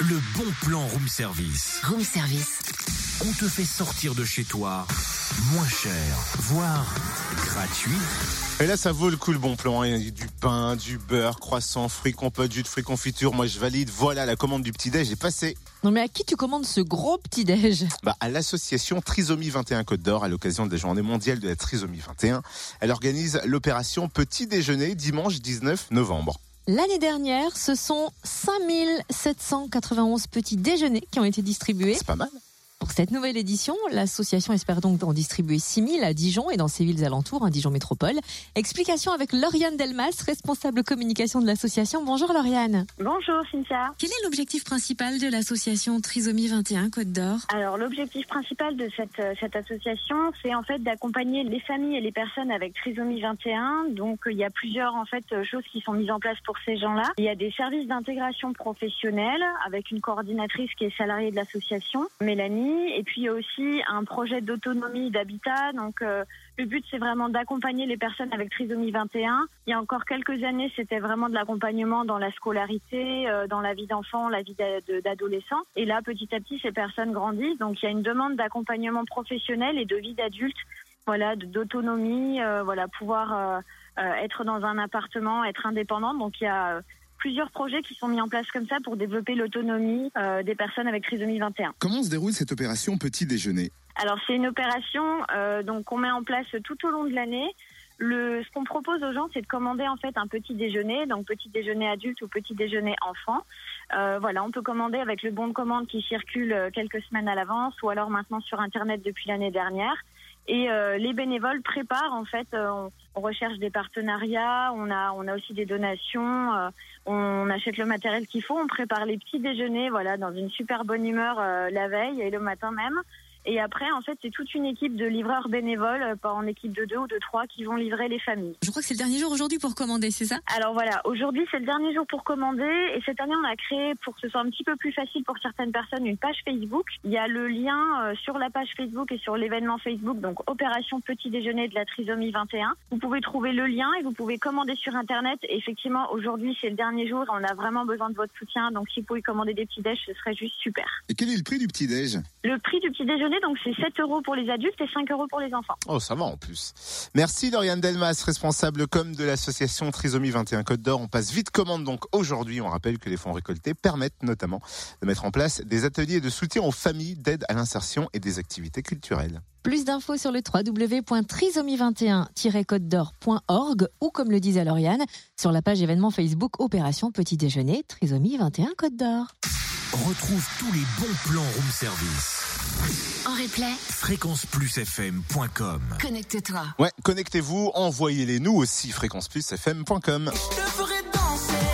le bon plan room service. Room service. On te fait sortir de chez toi moins cher, voire gratuit. Et là, ça vaut le coup le bon plan. Il y a du pain, du beurre, croissant, fruits compotes, jus de fruits confiture. Moi, je valide. Voilà, la commande du petit-déj est passée. Non mais à qui tu commandes ce gros petit-déj Bah, à l'association Trisomie 21 Côte d'Or, à l'occasion des Journées mondiales de la trisomie 21. Elle organise l'opération Petit Déjeuner dimanche 19 novembre. L'année dernière, ce sont 5791 petits déjeuners qui ont été distribués. C'est pas mal. Pour cette nouvelle édition, l'association espère donc en distribuer 6000 à Dijon et dans ses villes alentours, à Dijon Métropole. Explication avec Lauriane Delmas, responsable communication de l'association. Bonjour Lauriane. Bonjour Cynthia. Quel est l'objectif principal de l'association Trisomie 21 Côte d'Or? Alors l'objectif principal de cette, euh, cette association, c'est en fait d'accompagner les familles et les personnes avec trisomie 21. Donc il y a plusieurs en fait euh, choses qui sont mises en place pour ces gens-là. Il y a des services d'intégration professionnelle avec une coordinatrice qui est salariée de l'association, Mélanie et puis il y a aussi un projet d'autonomie d'habitat. Donc euh, le but c'est vraiment d'accompagner les personnes avec trisomie 21. Il y a encore quelques années, c'était vraiment de l'accompagnement dans la scolarité, euh, dans la vie d'enfant, la vie d'adolescent. Et là, petit à petit, ces personnes grandissent. Donc il y a une demande d'accompagnement professionnel et de vie d'adulte, voilà, d'autonomie, euh, voilà, pouvoir être dans un appartement, être indépendant. Donc il y a plusieurs projets qui sont mis en place comme ça pour développer l'autonomie euh, des personnes avec trisomie 21. Comment se déroule cette opération Petit Déjeuner? Alors c'est une opération euh, donc qu'on met en place tout au long de l'année. Le, ce qu'on propose aux gens, c'est de commander en fait un petit déjeuner, donc petit déjeuner adulte ou petit déjeuner enfant. Euh, voilà, on peut commander avec le bon de commande qui circule quelques semaines à l'avance, ou alors maintenant sur internet depuis l'année dernière. Et euh, les bénévoles préparent en fait, euh, on, recherche des partenariats, on a on a aussi des donations, euh, on achète le matériel qu'il faut, on prépare les petits déjeuners, voilà, dans une super bonne humeur la veille et le matin même. Et après, en fait, c'est toute une équipe de livreurs bénévoles, euh, pas en équipe de deux ou de trois, qui vont livrer les familles. Je crois que c'est le dernier jour aujourd'hui pour commander, c'est ça? Alors voilà, aujourd'hui c'est le dernier jour pour commander. Et cette année, on a créé, pour que ce soit un petit peu plus facile pour certaines personnes, une page Facebook. Il y a le lien euh, sur la page Facebook et sur l'événement Facebook, donc Opération Petit Déjeuner de la Trisomie 21. Vous pouvez trouver le lien et vous pouvez commander sur Internet. Et effectivement, aujourd'hui c'est le dernier jour. On a vraiment besoin de votre soutien. Donc si vous pouvez commander des petits déj, ce serait juste super. Et quel est le prix du petit déj? Le prix du petit déjeuner, donc c'est 7 euros pour les adultes et 5 euros pour les enfants. Oh, ça va en plus. Merci Lauriane Delmas, responsable com de l'association Trisomie 21 Côte d'Or. On passe vite commande donc aujourd'hui. On rappelle que les fonds récoltés permettent notamment de mettre en place des ateliers de soutien aux familles, d'aide à l'insertion et des activités culturelles. Plus d'infos sur le www.trisomie21-côte d'or.org ou comme le disait Lauriane, sur la page événement Facebook Opération Petit Déjeuner Trisomie 21 Côte d'Or. Retrouve tous les bons plans room service. En replay, fréquenceplusfm.com. connecte-toi. Ouais, connectez-vous, envoyez-les nous aussi, fréquenceplusfm.com.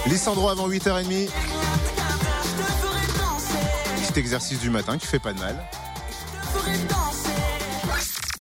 Lissandro avant 8h30. Petit exercice du matin qui fait pas de mal.